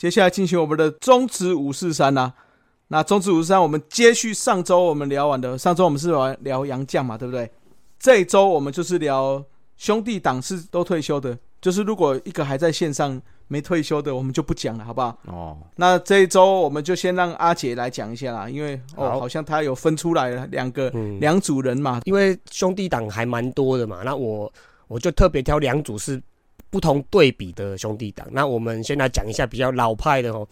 接下来进行我们的中职五四三呐。那中职五四三，我们接续上周我们聊完的，上周我们是聊聊杨将嘛，对不对？这一周我们就是聊兄弟党是都退休的，就是如果一个还在线上没退休的，我们就不讲了，好不好？哦。那这一周我们就先让阿杰来讲一下啦，因为哦，好像他有分出来了两个两组人嘛，因为兄弟党还蛮多的嘛，那我我就特别挑两组是不同对比的兄弟党。那我们先来讲一下比较老派的哦。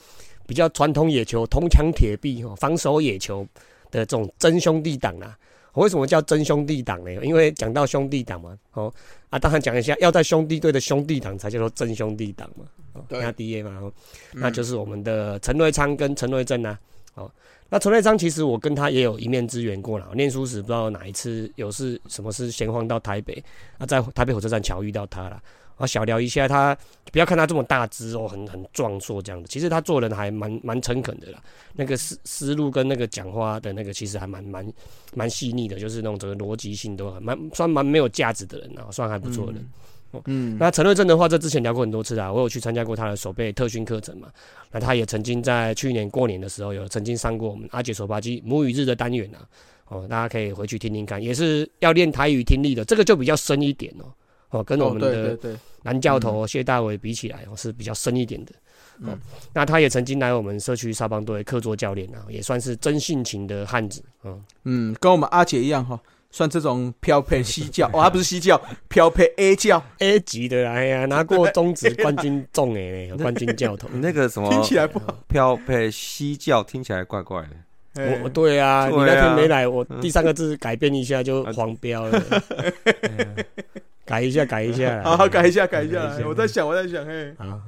比较传统野球，铜墙铁壁哦，防守野球的这种真兄弟党啊。为什么叫真兄弟党呢？因为讲到兄弟党嘛，哦啊，当然讲一下，要在兄弟队的兄弟党才叫做真兄弟党嘛。对，A D A 嘛，那就是我们的陈瑞昌跟陈瑞正啊。哦，那陈瑞昌其实我跟他也有一面之缘过了。念书时不知道哪一次有事，什么事闲晃到台北，啊，在台北火车站巧遇到他了。啊，小聊一下他，不要看他这么大只哦，很很壮硕这样子。其实他做人还蛮蛮诚恳的啦，那个思思路跟那个讲话的那个，其实还蛮蛮蛮细腻的，就是那种整个逻辑性都很蛮算蛮没有价值的人啊，算还不错的。嗯，那陈瑞正的话，这之前聊过很多次啊，我有去参加过他的手背特训课程嘛。那他也曾经在去年过年的时候，有曾经上过我们阿姐手扒鸡母语日的单元啊。哦，大家可以回去听听看，也是要练台语听力的，这个就比较深一点哦。哦，跟我们的男教头谢大伟比起来，哦是比较深一点的。哦，那他也曾经来我们社区沙邦队客座教练啊，也算是真性情的汉子。嗯嗯，跟我们阿姐一样哈，算这种漂配西教，哦，他不是西教，漂配 A 教 A 级的，哎呀，拿过中职冠军重哎，冠军教头。那个什么听起来不好，漂配西教听起来怪怪的。我对啊，你那天没来，我第三个字改变一下就 黄标了。改一下，改一下，好好改一下，改一下。我在想，我在想，嘿，好，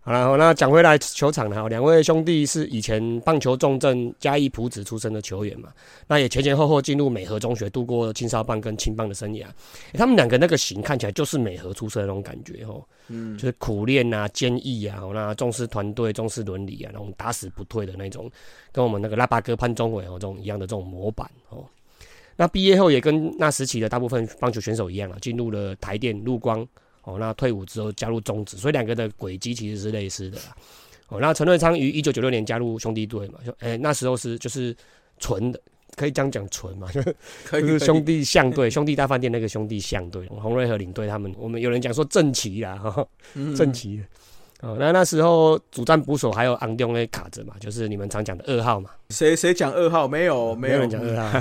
好了，那讲回来球场了。两位兄弟是以前棒球重镇嘉义埔子出身的球员嘛？那也前前后后进入美和中学，度过青少棒跟青棒的生涯。他们两个那个型看起来就是美和出身的那种感觉哦，嗯，就是苦练啊、坚毅啊，那重视团队、重视伦理啊，那种打死不退的那种，跟我们那个拉巴哥潘宗伟哦这种一样的这种模板哦。那毕业后也跟那时期的大部分棒球选手一样啊，进入了台电、陆光哦。那退伍之后加入中职，所以两个的轨迹其实是类似的啦。哦，那陈瑞昌于一九九六年加入兄弟队嘛，就哎那时候是就是纯的，可以这样讲纯嘛，就是兄弟相对，兄弟大饭店那个兄弟相对，洪瑞和领队他们，我们有人讲说正旗啦，哈，正旗。哦，那那时候主战捕手还有昂东的卡着嘛，就是你们常讲的二号嘛。谁谁讲二号？没有，没有人讲二号。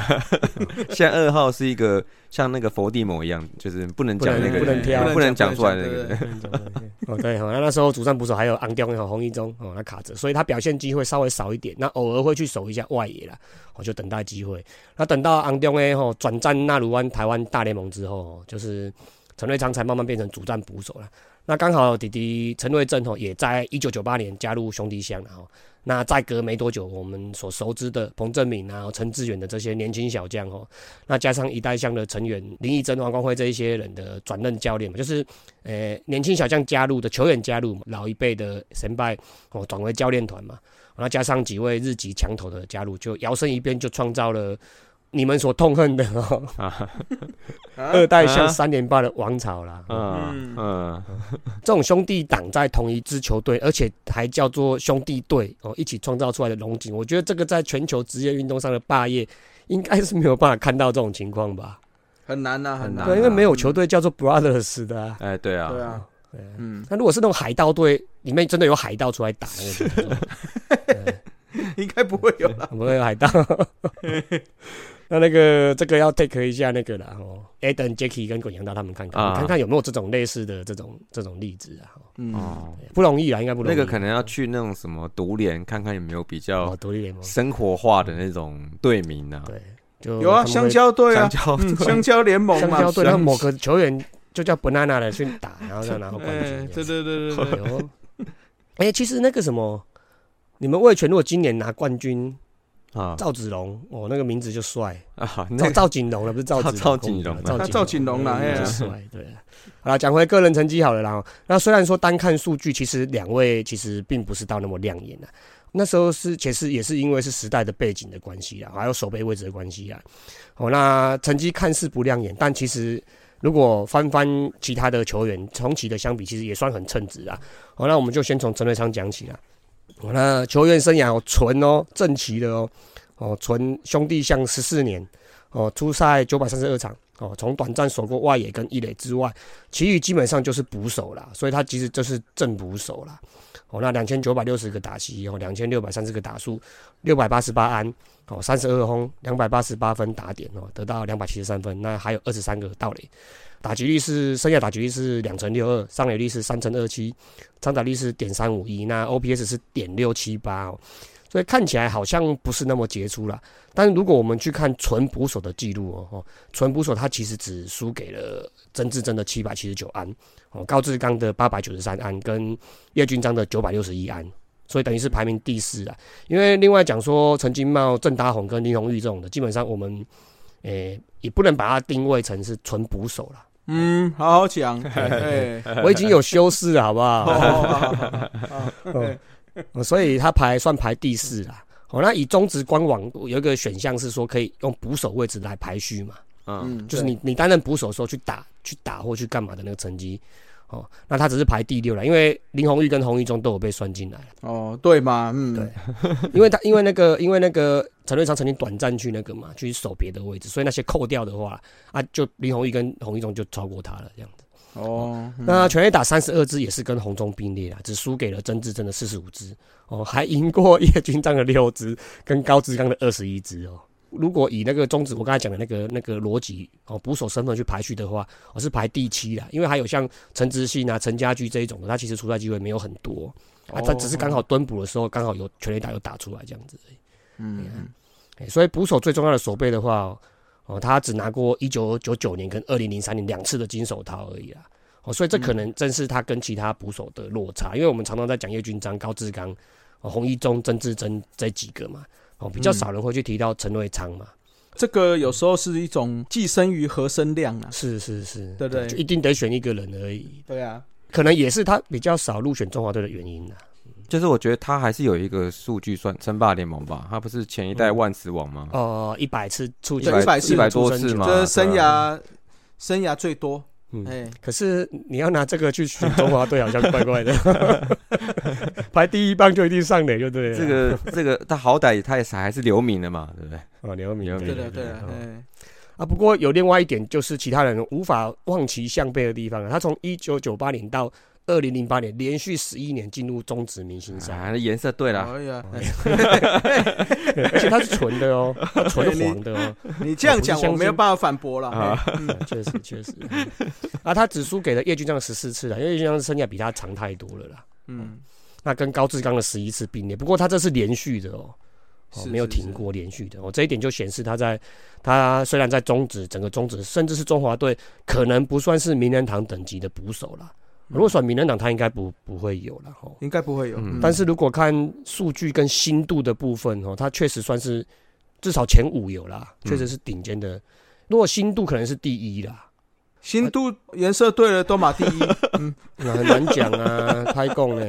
现在二号是一个像那个佛地魔一样，就是不能讲那个，不能挑，不能讲出来那个。哦，对，那那时候主战捕手还有昂东和洪一中哦，那卡着，所以他表现机会稍微少一点。那偶尔会去守一下外野啦，我就等待机会。那等到昂东诶吼转战纳鲁湾台湾大联盟之后，就是陈瑞昌才慢慢变成主战捕手了。那刚好弟弟陈瑞正吼也在一九九八年加入兄弟象，然后那再隔没多久，我们所熟知的彭正敏啊、陈志远的这些年轻小将吼，那加上一代象的成员林义珍、王光辉这一些人的转任教练嘛，就是呃年轻小将加入的球员加入嘛，老一辈的神拜哦转为教练团嘛，那加上几位日籍强头的加入，就摇身一变就创造了。你们所痛恨的哦，二代像三连霸的王朝啦，嗯。嗯，这种兄弟党在同一支球队，而且还叫做兄弟队哦，一起创造出来的龙井，我觉得这个在全球职业运动上的霸业，应该是没有办法看到这种情况吧？很难呐，很难，对，因为没有球队叫做 brothers 的，哎，对啊，对啊，嗯，那如果是那种海盗队，里面真的有海盗出来打，应该不会有了，不会有海盗。那那个这个要 take 一下那个啦，哦，Adam、Jackie 跟滚羊大他们看看，看看有没有这种类似的这种这种例子啊？哦，不容易啊，应该不容易。那个可能要去那种什么独联看看有没有比较独立联盟生活化的那种队名呢？对，就有啊，香蕉队啊，香蕉联盟嘛，香蕉队，然后某个球员就叫 Banana 的去打，然后再拿到冠军。对对对对对。哎，其实那个什么，你们魏权如果今年拿冠军。啊，赵子龙，哦，那个名字就帅啊，赵赵锦龙了，不是赵子赵锦龙，赵赵锦龙了，就帅，对。好了，讲回个人成绩好了啦。那虽然说单看数据，其实两位其实并不是到那么亮眼的。那时候是其实也是因为是时代的背景的关系啊，还有守备位置的关系啊。哦，那成绩看似不亮眼，但其实如果翻翻其他的球员同期的相比，其实也算很称职啊。好，那我们就先从陈瑞昌讲起啦。哦那球员生涯哦，纯哦，正齐的哦，哦，纯兄弟相十四年，哦，出赛九百三十二场，哦，从短暂守过外野跟一垒之外，其余基本上就是捕手啦，所以他其实就是正捕手啦。哦，那两千九百六十个打席，哦，两千六百三十个打数，六百八十八安，哦，三十二轰，两百八十八分打点哦，得到两百七十三分，那还有二十三个盗垒，打击率是生涯打击率是两成六二，上垒率是三成二七，长打率是点三五一，那 OPS 是点六七八哦，所以看起来好像不是那么杰出啦。但是如果我们去看纯捕手的记录哦，哦，纯捕手他其实只输给了曾志珍的七百七十九安，哦，高志刚的八百九十三安，跟叶军章的九百六十一安，所以等于是排名第四啊。因为另外讲说陈金茂、郑达宏跟林红玉这种的，基本上我们诶、也不能把它定位成是纯捕手了。嗯，好好讲，哎，我已经有修饰了，好不好？所以他排算排第四啦。哦，那以中职官网有一个选项是说可以用捕手位置来排序嘛，嗯，嗯，就是你你担任捕手的时候去打去打或去干嘛的那个成绩。哦，那他只是排第六了，因为林红玉跟洪一中都有被算进来了，哦，对嘛，嗯，对因为他 因为那个因为那个陈瑞昌曾经短暂去那个嘛，去守别的位置，所以那些扣掉的话啊，就林红玉跟洪一中就超过他了这样子。哦，嗯那全垒打三十二支也是跟红中并列啦，只输给了曾志珍的四十五支哦，还赢过叶军章的六支，跟高志刚的二十一支哦。如果以那个中指我刚才讲的那个那个逻辑哦，捕手身份去排序的话，我、是排第七啦，因为还有像陈志信啊、陈家驹这一种的，他其实出赛机会没有很多啊，他只是刚好蹲捕的时候刚好有全垒打有打出来这样子。嗯嗯。欸所以捕手最重要的守备的话，哦，哦他只拿过一九九九年跟二零零三年两次的金手套而已啦。哦，所以这可能正是他跟其他捕手的落差，因为我们常常在讲叶军章、高志刚、哦、洪一中、曾志珍这几个嘛，哦，比较少人会去提到陈瑞昌嘛。这个有时候是一种寄生于和声量啊，是是是，对不对？就一定得选一个人而已，对啊，可能也是他比较少入选中华队的原因啦。就是我觉得他还是有一个数据算称霸联盟吧，他不是前一代万磁王吗？哦，一百次出对局100次一百多次嘛，这是生涯生涯最多，嗯哎，可是你要拿这个去选中华队，好像怪怪的。排第一棒就一定上垒，就对了。这个这个他好歹他也是还是留名的嘛，对不对？哦，刘明，刘明对的对的，哦哎，啊，不过有另外一点，就是其他人无法望其项背的地方啊。他从一九九八年到二零零八年，连续十一年进入中职明星赛，啊，颜色对了，哎呀，哎而且它是纯的哦，他纯黄的哦。你这样讲我没有办法反驳了，确实确实。啊，他只输给了叶军章十四次了，因为叶军章生涯比他长太多了啦。嗯，那跟高志刚的十一次并列，不过他这是连续的哦。哦，没有停过连续的哦，这一点就显示他在他虽然在中职整个中职，甚至是中华队，可能不算是名人堂等级的捕手啦。如果选民人党，他应该不不会有了哈。应该不会有，但是如果看数据跟新度的部分哦，他确实算是至少前五有啦，嗯确实是顶尖的。如果新度可能是第一啦，新都颜色对了都马第一，那 很难讲啊，开供呢。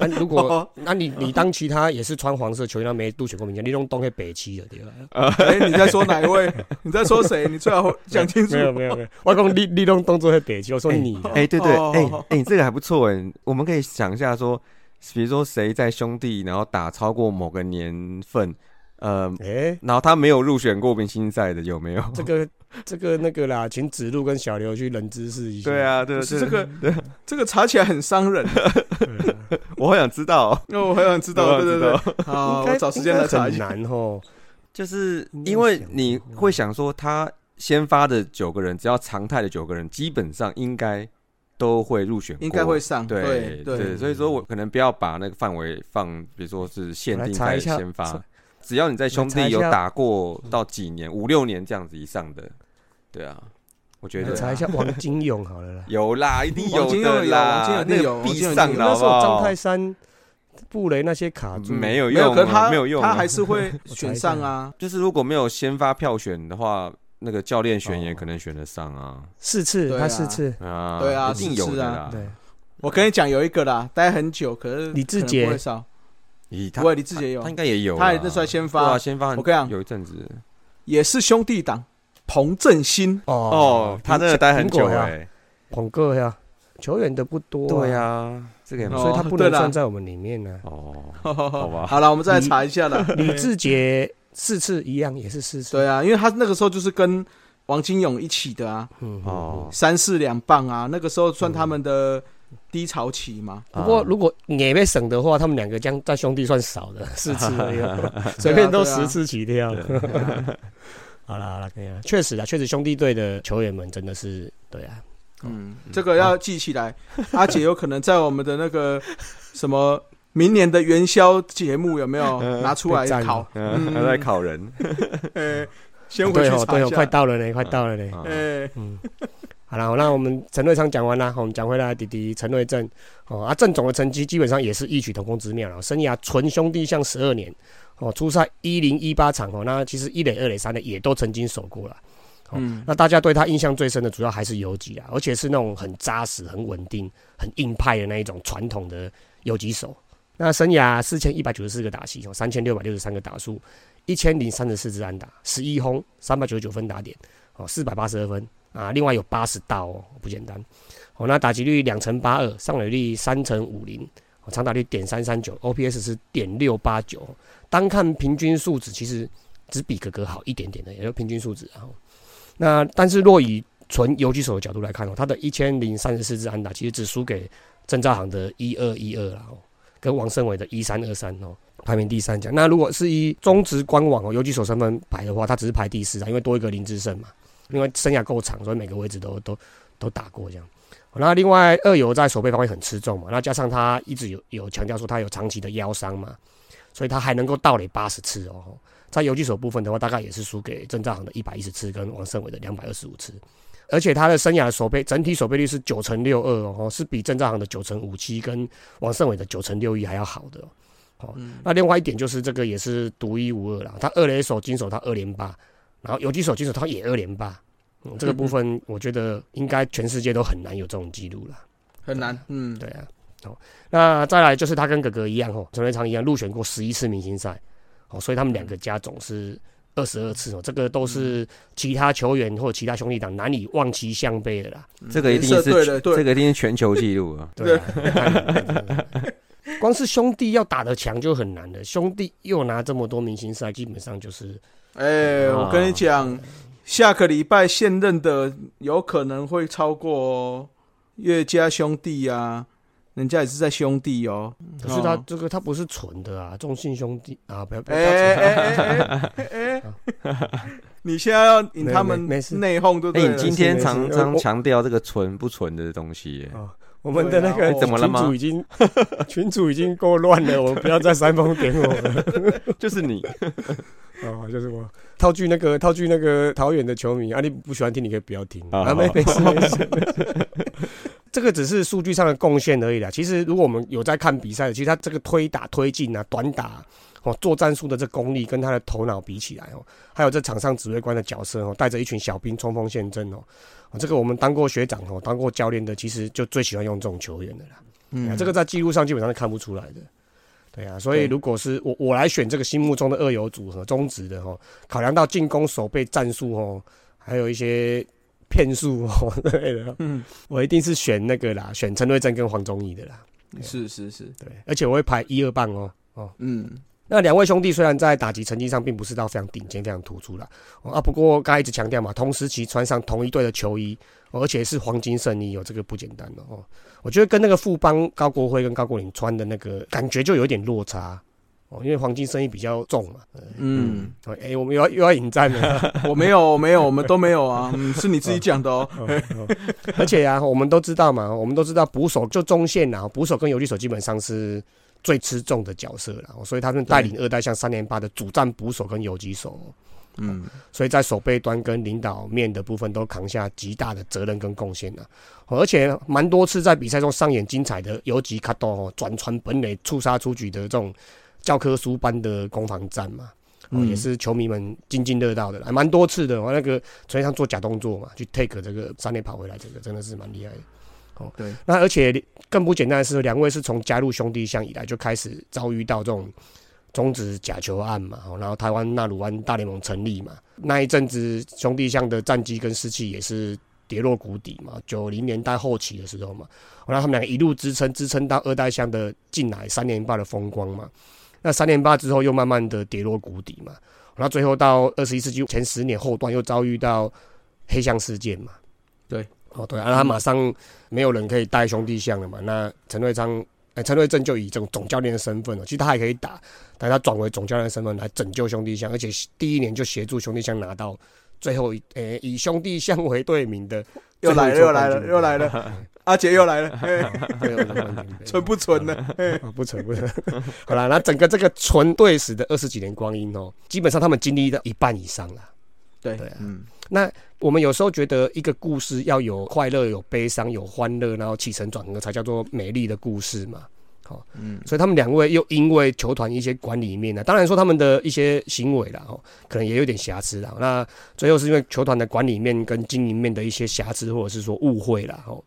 那、如果哦那你你当其他也是穿黄色球衣，他没入选过名将，你用东黑北七的对吧？哎，你在说哪一位？你在说谁？你最好讲清楚没。有没有没有，我讲你你弄动作黑北七，我说你啊。哎，对对，哎哎，这个还不错哎，我们可以想一下说，比如说谁在兄弟，然后打超过某个年份，呃，哎、然后他没有入选过明星赛的有没有？这个 这个那个啦，请子路跟小刘去冷知识一下。对，啊，对这个，这个查起来很伤人。我好想知道 哦，那我很想知道，我对对对。好，该我找时间来查一下。很难哦。就是因为你会想说，他先发的九个人，只要常态的九个人，基本上应该都会入选，应该会上，对对对，所以说我可能不要把那个范围放，比如说是限定在先发查，只要你在兄弟有打过到几年，五六年这样子以上的，对啊，我觉得来查一下王金勇好了啦。有啦，一定有的啦，王金勇一定有那个必上的好不那时候张泰？山、布雷那些卡住，没有没有，用啊，可是他没有用啊，他还是会 选上啊。就是如果没有先发票选的话，那个教练选也哦可能选得上啊。四次，他四次。啊，对啊一定有的啦。对，我跟你讲，有一个啦，待很久，可是李志杰不会少，咦，他不会李志杰有。他应该也有，他也是算先对啊，发，先发很。我跟你讲有一阵子。也是兄弟党，彭正兴。哦，他真的待很久哎，捧个呀，球员的不多、对，呀，这个所以他不能算在我们里面呢、哦，好吧。好了，我们再来查一下了。李志杰四次一样，也是四次。对啊，因为他那个时候就是跟王金勇一起的啊，嗯，哦，三四两棒啊，那个时候算他们的低潮期嘛。不过啊如果也被省的话，他们两个将在兄弟算少的，四次而已，随便都十次起跳。好了好了，可以了。确实啊，确实兄弟队的球员们真的是对啊，嗯，这个要记起来。阿姐有可能在我们的那个什么明年的元宵节目有没有拿出来考？嗯，还在考人，呃，先回对哦对哦。快到了呢，快到了呢。嗯，好了，那我们陈瑞昌讲完了，我们讲回来弟弟陈瑞正哦，啊，郑总的成绩基本上也是异曲同工之妙了，生涯纯兄弟象十二年哦，出赛一零一八场哦，那其实一垒、二垒、三垒也都曾经守过了。哦嗯，那大家对他印象最深的，主要还是游击啊，而且是那种很扎实、很稳定、很硬派的那一种传统的游击手。那生涯四千一百九十四个打席，哦，三千六百六十三个打数，一千零三十四支安打，十一轰，三百九十九分打点，哦，四百八十二分啊，另外有八十道哦，不简单。哦，那打击率两成八二，上垒率三成五零，哦，长打率点三三九，OPS 是点六八九。单看平均数值，其实只比哥哥好一点点的，也就平均数值啊。那但是若以纯游击手的角度来看哦，他的一千零三十四支安打，其实只输给郑兆航的一二一二了，哦，跟王胜伟的一三二三哦，排名第三奖。那如果是以中职官网哦游击手身份排的话，他只是排第四啊，因为多一个林志胜嘛，因为生涯够长，所以每个位置都都都打过这样。那另外二游在守备方面很吃重嘛，那加上他一直有有强调说他有长期的腰伤嘛，所以他还能够盗垒八十次哦。在游击手部分的话，大概也是输给郑兆航的一百一十次，跟王胜伟的两百二十五次。而且他的生涯的守备整体守备率是九成六二哦，是比郑兆航的九成五七跟王胜伟的九成六一还要好的哦。哦嗯那另外一点就是这个也是独一无二啦，他二垒手金手他二连八，然后游击手金手他也二连八。嗯，这个部分我觉得应该全世界都很难有这种记录了。很难。嗯，对啊，哦，那再来就是他跟哥哥一样哦，陈瑞昌一样入选过十一次明星赛，哦，所以他们两个家总是二十二次哦，这个都是其他球员或其他兄弟党难以望其项背的啦。这个一定是这个一定是全球纪录啊！对。啊，光是兄弟要打得强就很难了，兄弟又拿这么多明星赛，基本上就是哎，我跟你讲，下个礼拜现任的有可能会超过哦岳家兄弟啊，人家也是在兄弟哦。可是他哦。这个他不是纯的啊，众信兄弟啊，不要不要哎哎哎哎哎，你现在要引他们内讧，对不？你今天常常强调这个纯不纯的东西，哦我们的那个怎么了吗？群主已经 群主已经够乱了，我们不要再煽风点火了。就是你。哦，就是我。套句那个套句那个桃园的球迷啊，你不喜欢听，你可以不要听。啊啊，没没事没事。这个只是数据上的贡献而已啦。其实如果我们有在看比赛的，其实他这个推打、推进啊、短打哦、做战术的这功力跟他的头脑比起来哦，还有这场上指挥官的角色哦，带着一群小兵冲锋陷阵哦，哦这个我们当过学长哦，当过教练的，其实就最喜欢用这种球员的啦。嗯，这个在记录上基本上是看不出来的。对啊，所以如果是我我来选这个心目中的二游组合中职的哈，考量到进攻守备战术哦，还有一些骗术哦之类的，嗯，我一定是选那个啦，选陈瑞正跟黄宗义的啦。是是是，对，而且我会排一二棒哦哦。嗯，那两位兄弟虽然在打击成绩上并不是到非常顶尖、非常突出啦，哦啊，不过刚才一直强调嘛，同时期穿上同一队的球衣，哦而且是黄金胜利哦，这个不简单的哦。我觉得跟那个富邦高国辉跟高国林穿的那个感觉就有点落差哦，因为黄金生意比较重嘛。嗯，哦，哎、我们又要又要引战了。我没有，我没有，我们都没有啊，嗯，是你自己讲的哦。哦哦而且啊，我们都知道嘛，我们都知道捕手就中线啊，捕手跟游击手基本上是最吃重的角色了，哦所以他们带领二代像三连八的主战捕手跟游击手，嗯，所以在守备端跟领导面的部分都扛下极大的责任跟贡献了。哦而且蛮多次在比赛中上演精彩的游击卡多哦转传本垒触杀出局的这种教科书般的攻防战嘛。也是球迷们津津乐道的，还蛮多次的。我那个陈上做假动作嘛，去 take 这个三垒跑回来，这个真的是蛮厉害的。哦，对，那而且更不简单的是，两位是从加入兄弟象以来就开始遭遇到这种终止假球案嘛，哦，然后台湾纳鲁湾大联盟成立嘛，那一阵子兄弟象的战绩跟士气也是跌落谷底嘛，九零年代后期的时候嘛，后来他们两个一路支撑，支撑到二代象的进来三连霸的风光嘛。那三连霸之后又慢慢的跌落谷底嘛，然后最后到二十一世纪前十年后段又遭遇到黑象事件嘛。对，哦对，然后他马上没有人可以带兄弟象了嘛，那陈瑞昌。哎，陈瑞正就以这种总教练的身份哦，其实他还可以打，但他转为总教练的身份来拯救兄弟象，而且第一年就协助兄弟象拿到最后一，诶，以兄弟象为队名的，又来了，又来了，又来了，阿杰又来了，纯不纯呢？不纯不纯。好了，那整个这个纯队史的二十几年光阴哦，基本上他们经历了一半以上了。对对，嗯，那我们有时候觉得一个故事要有快乐、有悲伤、有欢乐，然后起承转合才叫做美丽的故事嘛。好，嗯，所以他们两位又因为球团一些管理面呢，当然说他们的一些行为啦，哦，可能也有点瑕疵啦。那最后是因为球团的管理面跟经营面的一些瑕疵，或者是说误会啦，哦，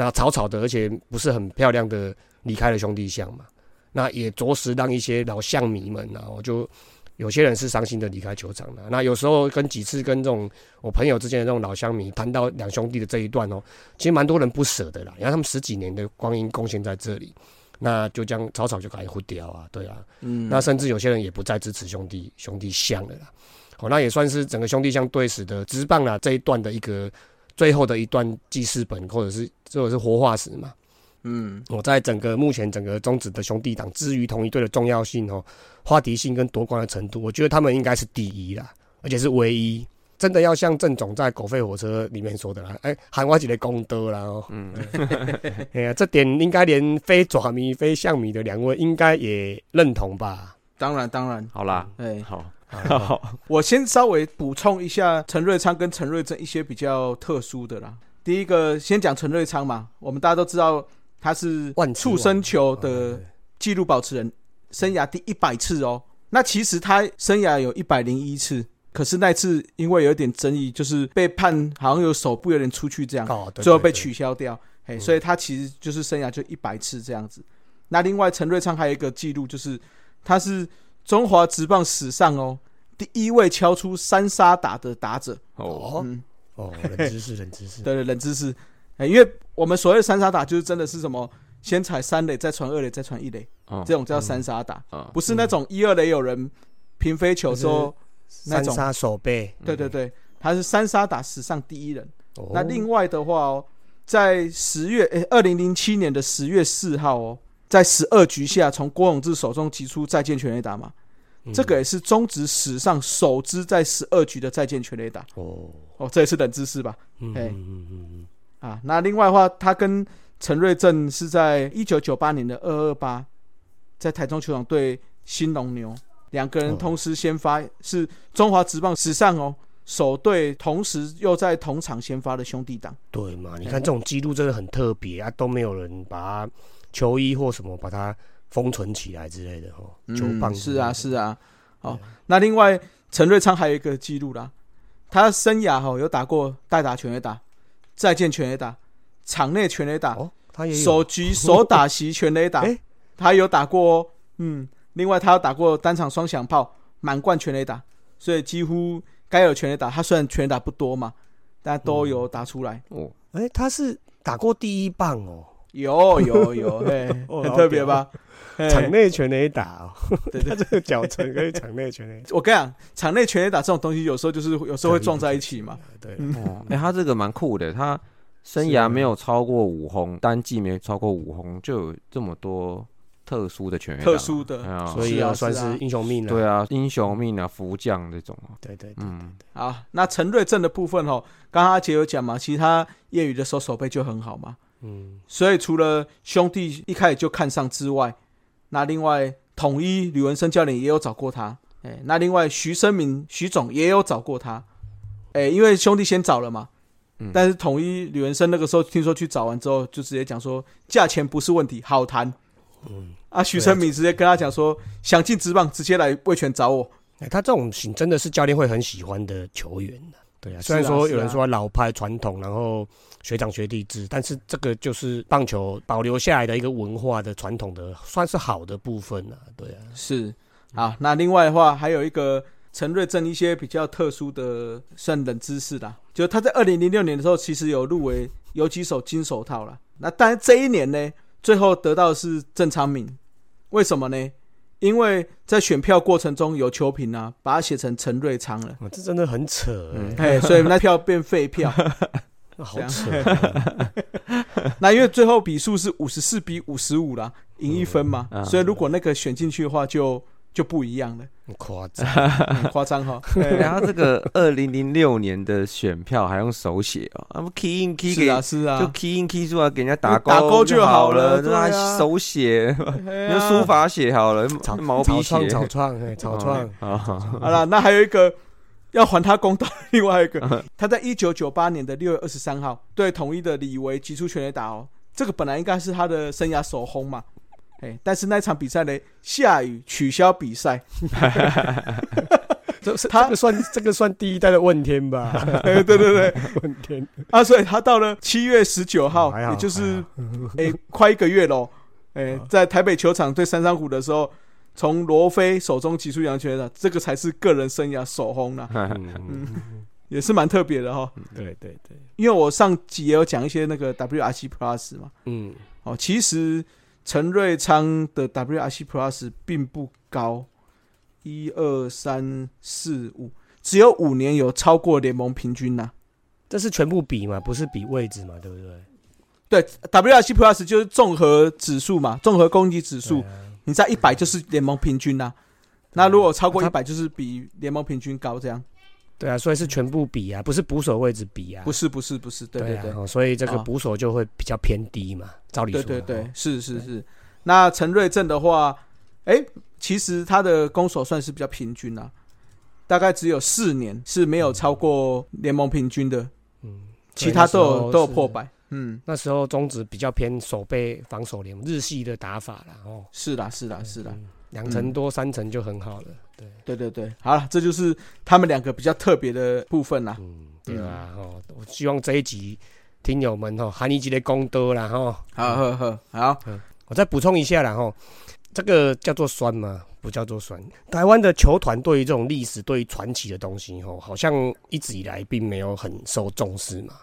那草草的，而且不是很漂亮的离开了兄弟象嘛。那也着实让一些老象迷们，然后就。有些人是伤心的离开球场了，那有时候跟几次跟这种我朋友之间的这种老乡迷谈到两兄弟的这一段哦，其实蛮多人不舍的啦，因为他们十几年的光阴贡献在这里，那就将草草就开始糊掉啊，对啊，嗯，那甚至有些人也不再支持兄弟兄弟相了啦，哦，那也算是整个兄弟相对史的直棒啦这一段的一个最后的一段记事本，或者是或者是活化石嘛。嗯，我在整个目前整个中止的兄弟党之于同一队的重要性哦，话题性跟夺冠的程度，我觉得他们应该是第一啦，而且是唯一。真的要像郑总在狗吠火车里面说的啦，哎，喊我几个功德啦哦。嗯，哎呀，这点应该连非爪迷非象迷的两位应该也认同吧？当然，当然，好啦，哎，好，好，我先稍微补充一下陈瑞昌跟陈瑞珍一些比较特殊的啦。第一个，先讲陈瑞昌嘛，我们大家都知道。他是触身球的纪录保持人，生涯第一百次哦。那其实他生涯有一百零一次，可是那次因为有点争议，就是被判好像有手部有点出去这样，最后被取消掉。嘿，所以他其实就是生涯就一百次这样子。那另外陈瑞昌还有一个记录，就是他是中华职棒史上哦第一位敲出三杀打的打者。哦，哦，冷知识，冷知识，对 对，冷知识。哎，因为我们所谓三杀打，就是真的是什么，先踩三垒，再传二垒，再传一垒，这种叫三杀打，不是那种一二垒有人平飞球说三杀手背。对对对，他是三杀打史上第一人。那另外的话哦，在十月，哎，二零零七年的十月四号哦，在十二局下从郭永志手中击出再见全垒打嘛，这个也是中职史上首支在十二局的再见全垒打。哦哦，这也是冷知识吧？嗯嗯嗯。啊，那另外的话，他跟陈瑞正是在一九九八年的二二八，在台中球场对新龙牛，两个人同时先发，是中华职棒史上哦首对同时又在同场先发的兄弟党。对嘛？你看这种记录真的很特别啊，都没有人把球衣或什么把它封存起来之类的哦。球棒是啊是啊。好，那另外陈瑞昌还有一个记录啦，他生涯哈有打过代打全垒打。再见全垒打，场内全垒打，首局手打席全垒打，他有打过，嗯，另外他有打过单场双响炮，满贯全垒打，所以几乎该有全垒打，他虽然全垒打不多嘛，但都有打出来。哦，哎，他是打过第一棒哦，有有有，嘿，很特别吧？场内全垒打哦，他这个脚程可以场内全垒。我跟你讲，场内全垒打这种东西，有时候就是有时候会撞在一起嘛。对，哎，他这个蛮酷的，他生涯没有超过五轰，单季没有超过五轰，就有这么多特殊的全垒特殊的，所以要算是英雄命了。对啊，英雄命啊，福将这种。对对，嗯。好，那陈瑞正的部分哦，刚刚阿杰有讲嘛，其实他业余的时候手背就很好嘛。嗯。所以除了兄弟一开始就看上之外，那另外，统一吕文生教练也有找过他，哎，那另外徐生明徐总也有找过他，哎，因为兄弟先找了嘛，嗯，但是统一吕文生那个时候听说去找完之后，就直接讲说价钱不是问题，好谈，嗯，啊，徐生明直接跟他讲说想进职棒直接来魏权找我，哎，他这种型真的是教练会很喜欢的球员对啊，虽然说有人说老派传统，然后。学长学弟制，但是这个就是棒球保留下来的一个文化的传统的，算是好的部分了。对啊，是啊。那另外的话，还有一个陈瑞正一些比较特殊的算冷知识啦，就他在二零零六年的时候，其实有入围有几手金手套啦。那但这一年呢，最后得到的是郑昌敏，为什么呢？因为在选票过程中有球评啊，把它写成陈瑞昌了，哦这真的很扯嗯哎、哎，所以那票变废票。好扯。哦、那因为最后比数是五十四比五十五啦，赢一分嘛，嗯。所以如果那个选进去的话就，就不一样了，很夸张。很夸张哈。然后这个二零零六年的选票还用手写哦，那不 key in key 给是啊，就啊，key in key 出来给人家打打勾就就好了了，对啊。手写，哎用呀书法写好了，草毛笔写草创，草创，哎，草创，啊，好了，那还有一个要还他公道，另外一个，他在一九九八年的六月二十三号对统一的李维击出全垒打哦，这个本来应该是他的生涯首轰嘛，哎，但是那场比赛呢下雨取消比赛，这是他这个算这个算第一代的问天吧？哎，对对对，问天，啊，所以他到了七月十九号，也就是还哎快一个月喽，哎，在台北球场对三山虎的时候。从罗非手中击出杨全的，这个才是个人生涯首轰了，嗯，也是蛮特别的哈。对对对，因为我上集也有讲一些那个 WRC Plus 嘛，嗯，哦，其实陈瑞昌的 WRC Plus 并不高，一二三四五，只有五年有超过联盟平均呐、这是全部比嘛，不是比位置嘛，对不对？对，WRC Plus 就是综合指数嘛，综合攻击指数，啊。你在一百就是联盟平均呐、那如果超过它一百，就是比联盟平均高，这样对啊，所以是全部比啊，不是捕手位置比啊，不是不是不是，对对对，啊哦所以这个啊捕手就会比较偏低嘛，照理说对对对是是是。那陈瑞正的话，哎，其实他的攻守算是比较平均啊，大概只有四年是没有超过联盟平均的，嗯，其他都有都有破百。嗯，那时候中职比较偏守备防守联盟日系的打法啦，哦，是啦是啦是啦，嗯，两成多三成就很好了，对，对对对，好了，这就是他们两个比较特别的部分啦。嗯，对啊，哦，我希望这一集听友们哦，喊你几个功德啦，哈，好好好好，我再补充一下啦，哈，这个叫做酸嘛？不叫做酸。台湾的球团对于这种历史、对于传奇的东西，吼，好像一直以来并没有很受重视嘛。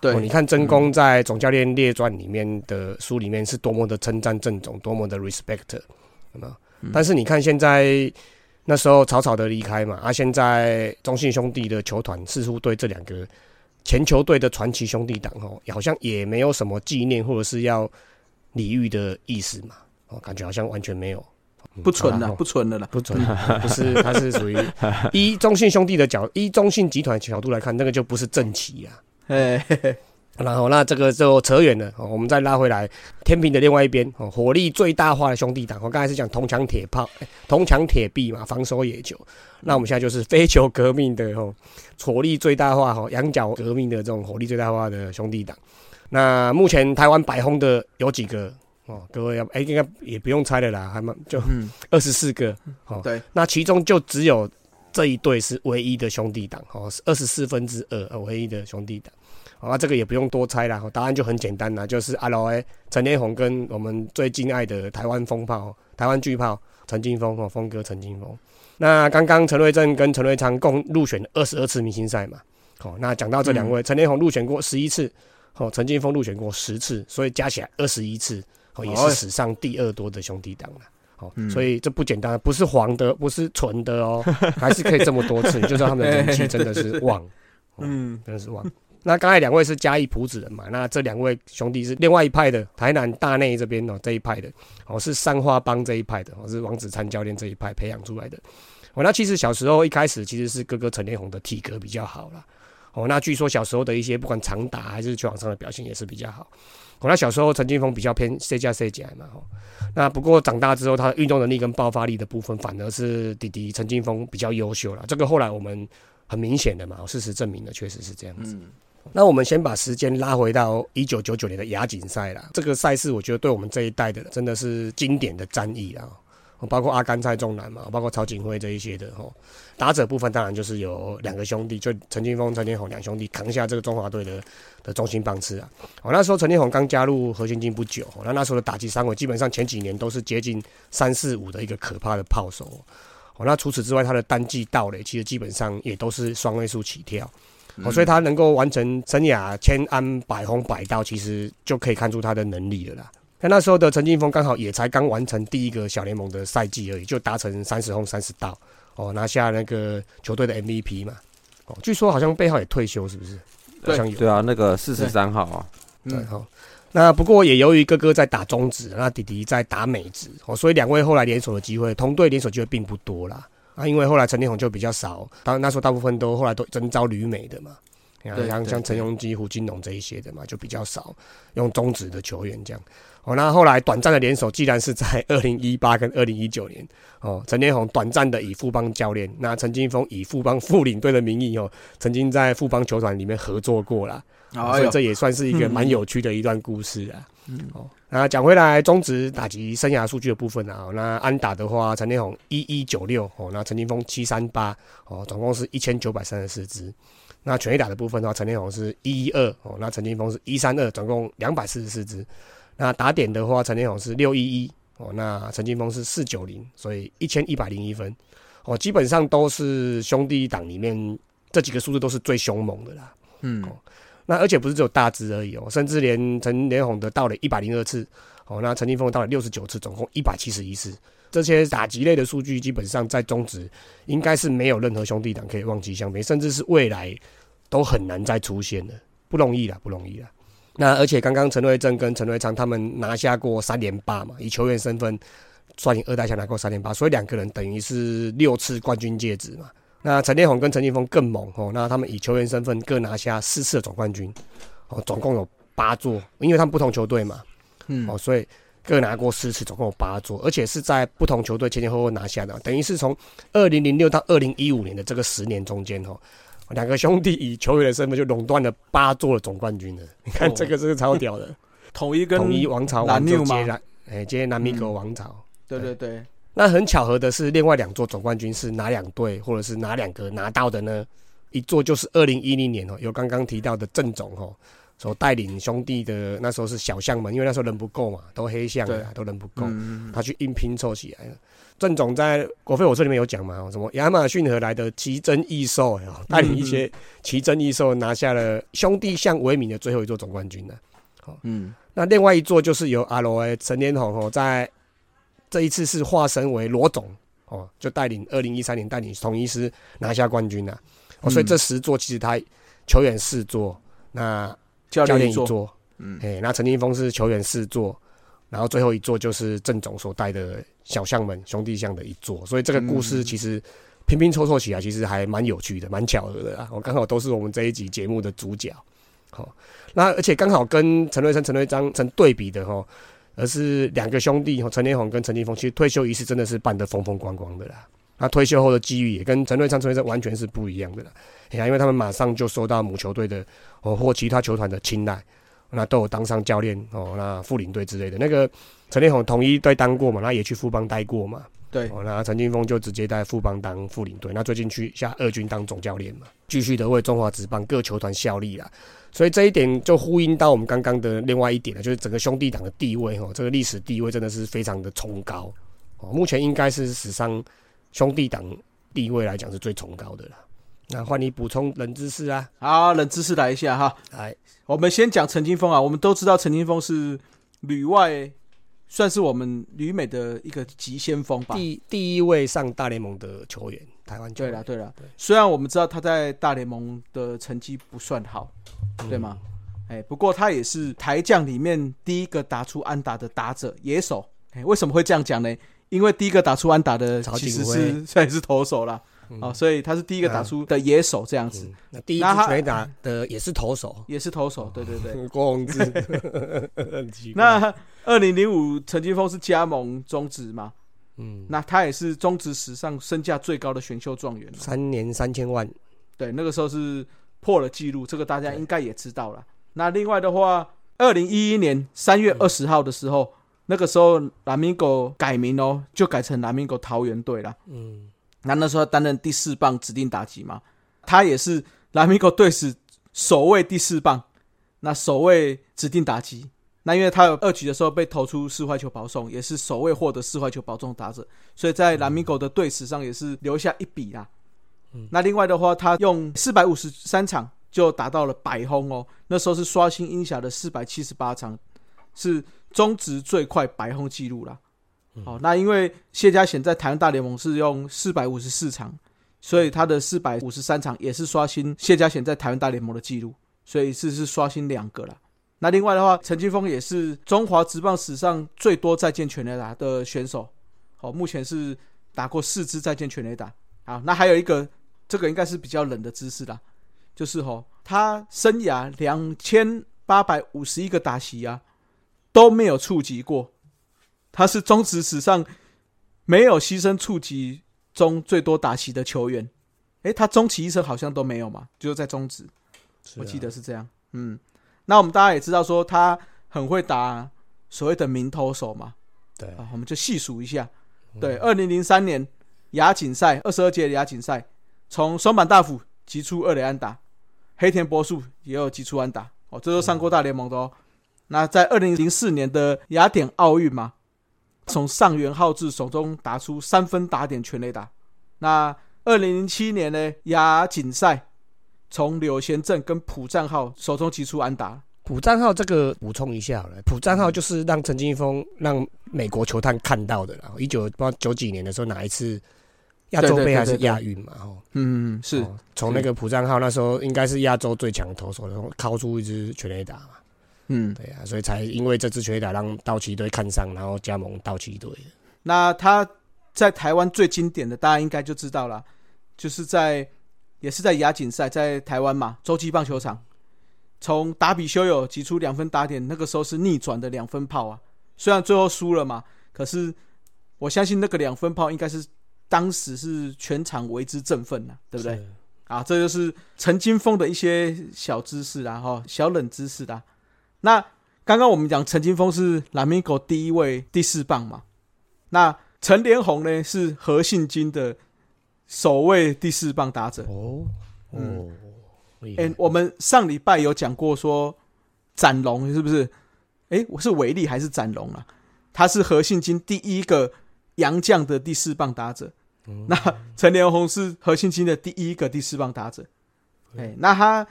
对，哦，你看真宫在总教练列传里面的书里面是多么的称赞郑总，多么的 respect，有没有？嗯但是你看现在那时候草草的离开嘛，啊，现在中信兄弟的球团似乎对这两个前球队的传奇兄弟党哦，好像也没有什么纪念或者是要礼遇的意思嘛，哦，感觉好像完全没有。嗯不存了，不存了啦。不准，不是，它是属于 依中信兄弟的角，依中信集团的角度来看，那个就不是正旗啊。哎，嘿嘿然后那这个就扯远了，哦，我们再拉回来天平的另外一边，哦，火力最大化的兄弟党，我刚才是讲铜墙铁炮、哎铜墙铁壁嘛，防守野球。那我们现在就是非球革命的哦，火力最大化哦，羊角革命的这种火力最大化的兄弟党。那目前台湾白轰的有几个哦？各位要哎，应该也不用猜了啦，还蛮就嗯，二十四个哦。对，那其中就只有这一对是唯一的兄弟党，哦，是二十四分之二，呃唯一的兄弟党。好、那这个也不用多猜啦，哦答案就很简单啦，就是阿罗诶陈天红跟我们最敬爱的台湾风炮、台湾巨炮陈金峰哦，峰哥陈金峰。那刚刚陈瑞正跟陈瑞昌共入选二十二次明星赛嘛，好、那讲到这两位，陈天红入选过十一次，哦，陈金峰入选过十次，所以加起来二十一次，哦，也是史上第二多的兄弟党了。哦，嗯所以这不简单，不是黄的，不是纯的哦，还是可以这么多次，你就知道他们的人气真的是旺，嗯，真的是旺。那刚才两位是嘉义埔子人嘛，那这两位兄弟是另外一派的，台南大内这边哦这一派的，哦是三花帮这一派的，哦是王子灿教练这一派培养出来的。哦，那其实小时候一开始其实是哥哥陈连红的体格比较好啦。哦，那据说小时候的一些不管长打还是球场上的表现也是比较好。哦，那小时候陈金峰比较偏 C 加 C 加嘛，哦，那不过长大之后他的运动能力跟爆发力的部分反而是弟弟陈金峰比较优秀了。这个后来我们很明显的嘛，事实证明了确实是这样子。那我们先把时间拉回到一九九九年的亚锦赛啦，这个赛事我觉得对我们这一代的真的是经典的战役啦。包括阿甘蔡仲南嘛，包括曹景辉这一些的哦。打者部分当然就是有两个兄弟，就陈金峰、陈天宏两兄弟扛下这个中华队的的中心棒次啊。哦，那时候陈天宏刚加入何先金不久，哦那那时候的打击三围基本上前几年都是接近三四五的一个可怕的炮手。哦，那除此之外，他的单季盗垒其实基本上也都是双位数起跳。嗯哦，所以他能够完成生涯千安百轰百盗，其实就可以看出他的能力了啦。那那时候的陈金峰刚好也才刚完成第一个小联盟的赛季而已，就达成三十轰三十盗，哦，拿下那个球队的 MVP 嘛。哦，据说好像背后也退休，是不是？好对像有。对啊，那个四十三号啊，对，嗯，好、那不过也由于哥哥在打中指，那弟弟在打美指，哦，所以两位后来联手的机会，同队联手机会并不多啦。啊，因为后来陈天宏就比较少，当那时候大部分都后来都征召旅美的嘛，啊对对像像陈永基、胡金龙这一些的嘛，就比较少用中职的球员这样。哦，那后来短暂的联手，既然是在 二零一八跟二零一九年，哦，陈天宏短暂的以富邦教练，那陈金峰以富邦副领队的名义哦，曾经在富邦球团里面合作过啦。所以这也算是一个 蛮有趣的一段故事啊。哦，那讲回来，中职打击生涯数据的部分啊，哦那安打的话，陈天宏一一九六哦，那陈金峰七三八哦，总共是一千九百三十四支。那全垒打的部分的话，陈天宏是一一二哦，那陈金峰是一三二，总共两百四十四支。那打点的话，陈天宏是六一一哦，那陈金峰是四九零，所以一千一百零一分哦，基本上都是兄弟党里面这几个数字都是最凶猛的啦。嗯，那而且不是只有大只而已哦，甚至连陈连宏的到了一百零二次，哦，那陈金峰到了六十九次，总共一百七十一次。这些打击类的数据，基本上在中职应该是没有任何兄弟党可以望其项背，甚至是未来都很难再出现的，不容易了，不容易了。那而且刚刚陈瑞正跟陈瑞昌他们拿下过三连霸嘛，以球员身份率领二代强拿过三连霸，所以两个人等于是六次冠军戒指嘛。那陈天宏跟陈金峰更猛哦，那他们以球员身份各拿下四次的总冠军，哦，总共有八座，因为他们不同球队嘛，嗯哦，所以各拿过四次，总共有八座，而且是在不同球队前前后后拿下的，等于是从二零零六到二零一五年的这个十年中间哦，两个兄弟以球员的身份就垄断了八座的总冠军了。你看哦这个这个超屌的，统一跟统一王朝蓝完就牛嘛接来，哎，接南米格王朝。对对对，那很巧合的是，另外两座总冠军是哪两队，或者是哪两个拿到的呢？一座就是二零一零年哦，有刚刚提到的郑总哦，所带领兄弟的那时候是小象们，因为那时候人不够嘛，都黑象都人不够，嗯，他去硬拼凑起来了。郑总在国飞火车里面有讲嘛，哦什么亚马逊河来的奇珍异兽，哎哦，带领一些奇珍异兽拿下了兄弟象为名的最后一座总冠军呢。嗯，那另外一座就是由阿罗诶陈连宏哦，在这一次是化身为罗总哦，就带领二零一三年带领统一师拿下冠军了、哦，所以嗯这十座其实他球员四座，那教练一座，嗯，哎、那陈金峰是球员四座，然后最后一座就是郑总所带的小象们兄弟象的一座，所以这个故事嗯。其实拼拼凑凑起来，其实还蛮有趣的，蛮巧合的啦。我、刚好都是我们这一集节目的主角，好、那而且刚好跟陈瑞生、陈瑞章成对比的哈，而是两个兄弟，陈天宏跟陈金峰，其实退休仪式真的是办得风风光光的啦。那退休后的机遇也跟陈瑞昌、陈瑞生完全是不一样的啦。哎呀，因为他们马上就受到母球队的哦或其他球团的青睐，那都有当上教练哦，那副领队之类的。那个陈连宏统一队当过嘛，那也去富邦待过嘛。对，哦，那陈金峰就直接在富邦当副领队，那最近去下二军当总教练嘛，继续的为中华职棒各球团效力啦。所以这一点就呼应到我们刚刚的另外一点了，就是整个兄弟党的地位哦，这个历史地位真的是非常的崇高哦，目前应该是史上兄弟党地位来讲是最崇高的了。那换你补充冷知识啊，好，冷知识来一下哈，来，我们先讲陈金峰啊，我们都知道陈金峰是旅外，算是我们旅美的一个急先锋吧。第第一位上大联盟的球员，台湾球员对了，对了对，虽然我们知道他在大联盟的成绩不算好，对吗？哎，不过他也是台将里面第一个打出安打的打者野手。哎，为什么会这样讲呢？因为第一个打出安打的其实是算 是投手啦，嗯哦，所以他是第一个打出的野手这样子，嗯，那第一支那他全打的也是投手，也是投手，对对对。郭宏志，那二零零五陈金峰是加盟中职嘛？嗯，那他也是中职史上身价最高的选秀状元三年三千万，对，那个时候是破了记录，这个大家应该也知道了。那另外的话，二零一一年三月二十号的时候，那个时候蓝明狗改名哦，就改成蓝明狗桃园队了。嗯，那那时候担任第四棒指定打击嘛，他也是蓝米狗队史首位第四棒，那首位指定打击，那因为他有二局的时候被投出四坏球保送，也是首位获得四坏球保送打者，所以在蓝米狗的队史上也是留下一笔啦。那另外的话，他用四百五十三场就达到了百轰哦，那时候是刷新英侠的四百七十八场，是中职最快百轰记录啦。好，那因为谢家贤在台湾大联盟是用四百五十四场，所以他的四百五十三场也是刷新谢家贤在台湾大联盟的记录，所以是是刷新两个了。那另外的话，陈金峰也是中华职棒史上最多再见全垒打的选手，好，目前是打过四支再见全垒打。好，那还有一个，这个应该是比较冷的知识啦，就是吼，他生涯两千八百五十一个打席啊，都没有触及过。他是中职史上没有牺牲触及中最多打席的球员。诶，他终其一生好像都没有嘛，就是在中职，我记得是这样。嗯，那我们大家也知道说他很会打所谓的名投手嘛，对啊，我们就细数一下。对，二零零三年亚锦赛二十二届的亚锦赛，从双板大辅击出二垒安打，黑田博树也有击出安打，哦，这都上过大联盟的哦。那在二零零四年的雅典奥运嘛，从上元浩志手中打出三分打点全垒打。那二零零七年呢亚锦赛，从柳贤镇跟朴赞浩手中击出安打。朴赞浩这个补充一下好了，朴账号就是让陈金峰让美国球探看到的啦。一九不知道九几年的时候哪一次亚洲杯还是亚运嘛？哦，嗯，是，哦从那个朴赞浩那时候应该是亚洲最强投手，然后掏出一支全垒打嘛。嗯，对啊，所以才因为这支全垒打让道奇队看上，然后加盟道奇队。那他在台湾最经典的，大家应该就知道了，就是在也是在亚锦赛，在台湾嘛，洲际棒球场，从达比修友击出两分打点，那个时候是逆转的两分炮啊。虽然最后输了嘛，可是我相信那个两分炮应该是当时是全场为之振奋呐、对不对？啊，这就是陈金峰的一些小知识啦，哈，小冷知识啦。那刚刚我们讲陈金峰是蓝米狗第一位第四棒嘛，那陈连红呢是何信金的首位第四棒打者。哦嗯哎、害我们上礼拜有讲过说展龙是不是？哎、我是伟力还是展龙啊？他是何信金第一个洋将的第四棒打者。那陈连红是何信金的第一个第四棒打者。哎、那他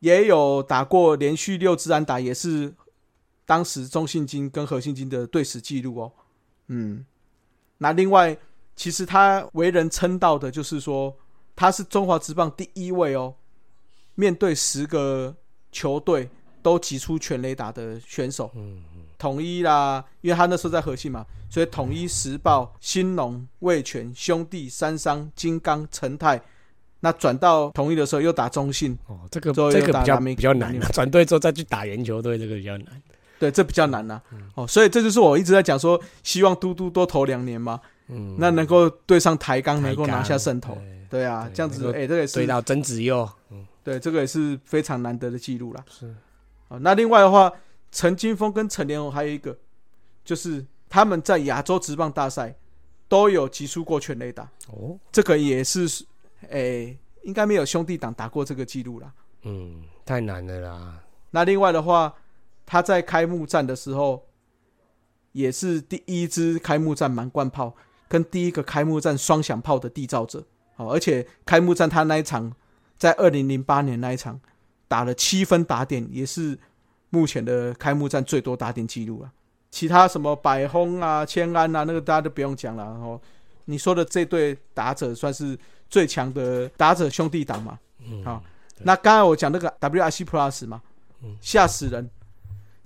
也有打过连续六支安打，也是当时中信金跟何信金的对史记录哦。嗯，那另外，其实他为人称道的就是说，他是中华职棒第一位哦，面对十个球队都击出全垒打的选手。嗯统一啦，因为他那时候在核心嘛，所以统一、时报、兴农、味全、兄弟、三商、金刚、陈泰，那转到同一的时候又打中信，哦，这个这个比较比较难南美，转队之后再去打圆球队，这个比较难。对，这比较难呐、哦，所以这就是我一直在讲说，希望嘟嘟多投两年嘛，嗯，那能够对上台钢，能够拿下胜投，对对啊，对这样子，哎、这个也是对到曾子佑，嗯，对，这个也是非常难得的记录啦。是。哦，那另外的话，陈金峰跟陈连红还有一个，就是他们在亚洲职棒大赛都有击出过全垒打，哦，这个也是，诶、应该没有兄弟党打过这个记录啦。嗯，太难了啦。那另外的话，他在开幕战的时候，也是第一支开幕战满贯炮跟第一个开幕战双响炮的缔造者。哦，而且开幕战他那一场，在二零零八年那一场打了七分打点，也是目前的开幕战最多打点记录了。其他什么百轰啊、千安啊，那个大家都不用讲了。然后你说的这对打者算是最强的打者兄弟党嘛？嗯，好那刚才我讲那个 WRC Plus 嘛嗯，吓死人！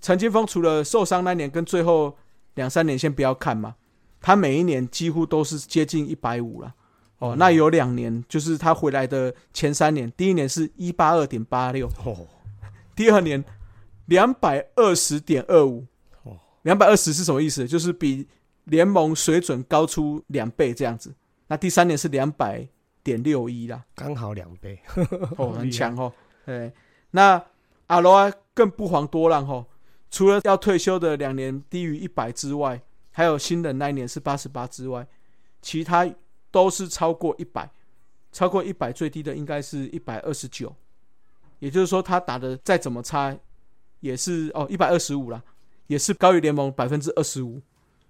陈金峰除了受伤那年跟最后两三年先不要看嘛，他每一年几乎都是接近一百五了。哦，那有两年就是他回来的前三年，第一年是一八二点八六，哦，第二年两百二十点二五哦。两百二十是什么意思？就是比联盟水准高出两倍这样子。那第三年是两百点六一啦。刚好两倍。哦，很强哦。对，那阿罗啊更不遑多让哦。除了要退休的两年低于一百之外，还有新人那一年是八十八之外，其他都是超过一百。超过一百最低的应该是一百二十九，也就是说他打的再怎么差，也是哦一百二十五啦，也是高于联盟百分之二十五。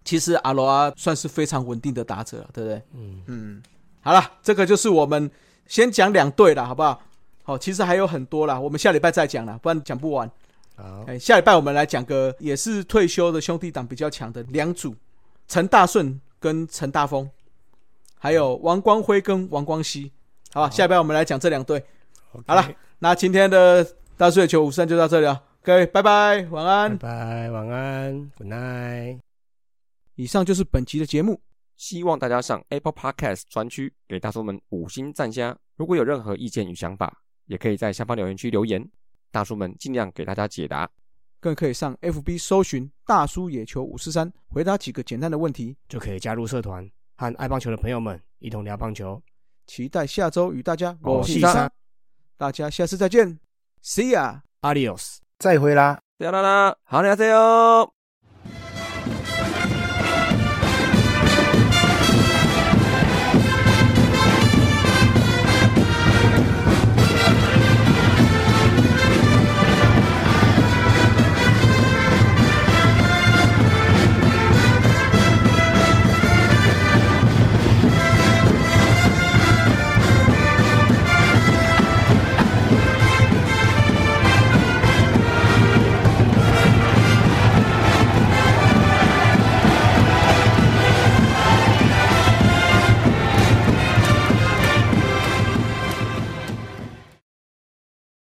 其实阿罗阿算是非常稳定的打者了，对不对？嗯，嗯，好了，这个就是我们先讲两队了，好不好？好，其实还有很多啦，我们下礼拜再讲了，不然讲不完。好，哎，下礼拜我们来讲个也是退休的兄弟党比较强的两组，陈大顺跟陈大峰，还有王光辉跟王光熙，好吧？下礼拜我们来讲这两队。好了，那今天的大叔野球五三就到这里了，各位拜拜，晚拜安。拜，晚安，Good night。以上就是本集的节目，希望大家上 Apple Podcast 专区给大叔们五星赞加。如果有任何意见与想法，也可以在下方留言区留言，大叔们尽量给大家解答。更可以上 FB 搜寻“大叔野球五四三”，回答几个简单的问题。就可以加入社团，和爱棒球的朋友们一同聊棒球。期待下周与大家我是是三大家下次再见，See ya。Adios。再会啦。啦啦啦，好，你好，加油！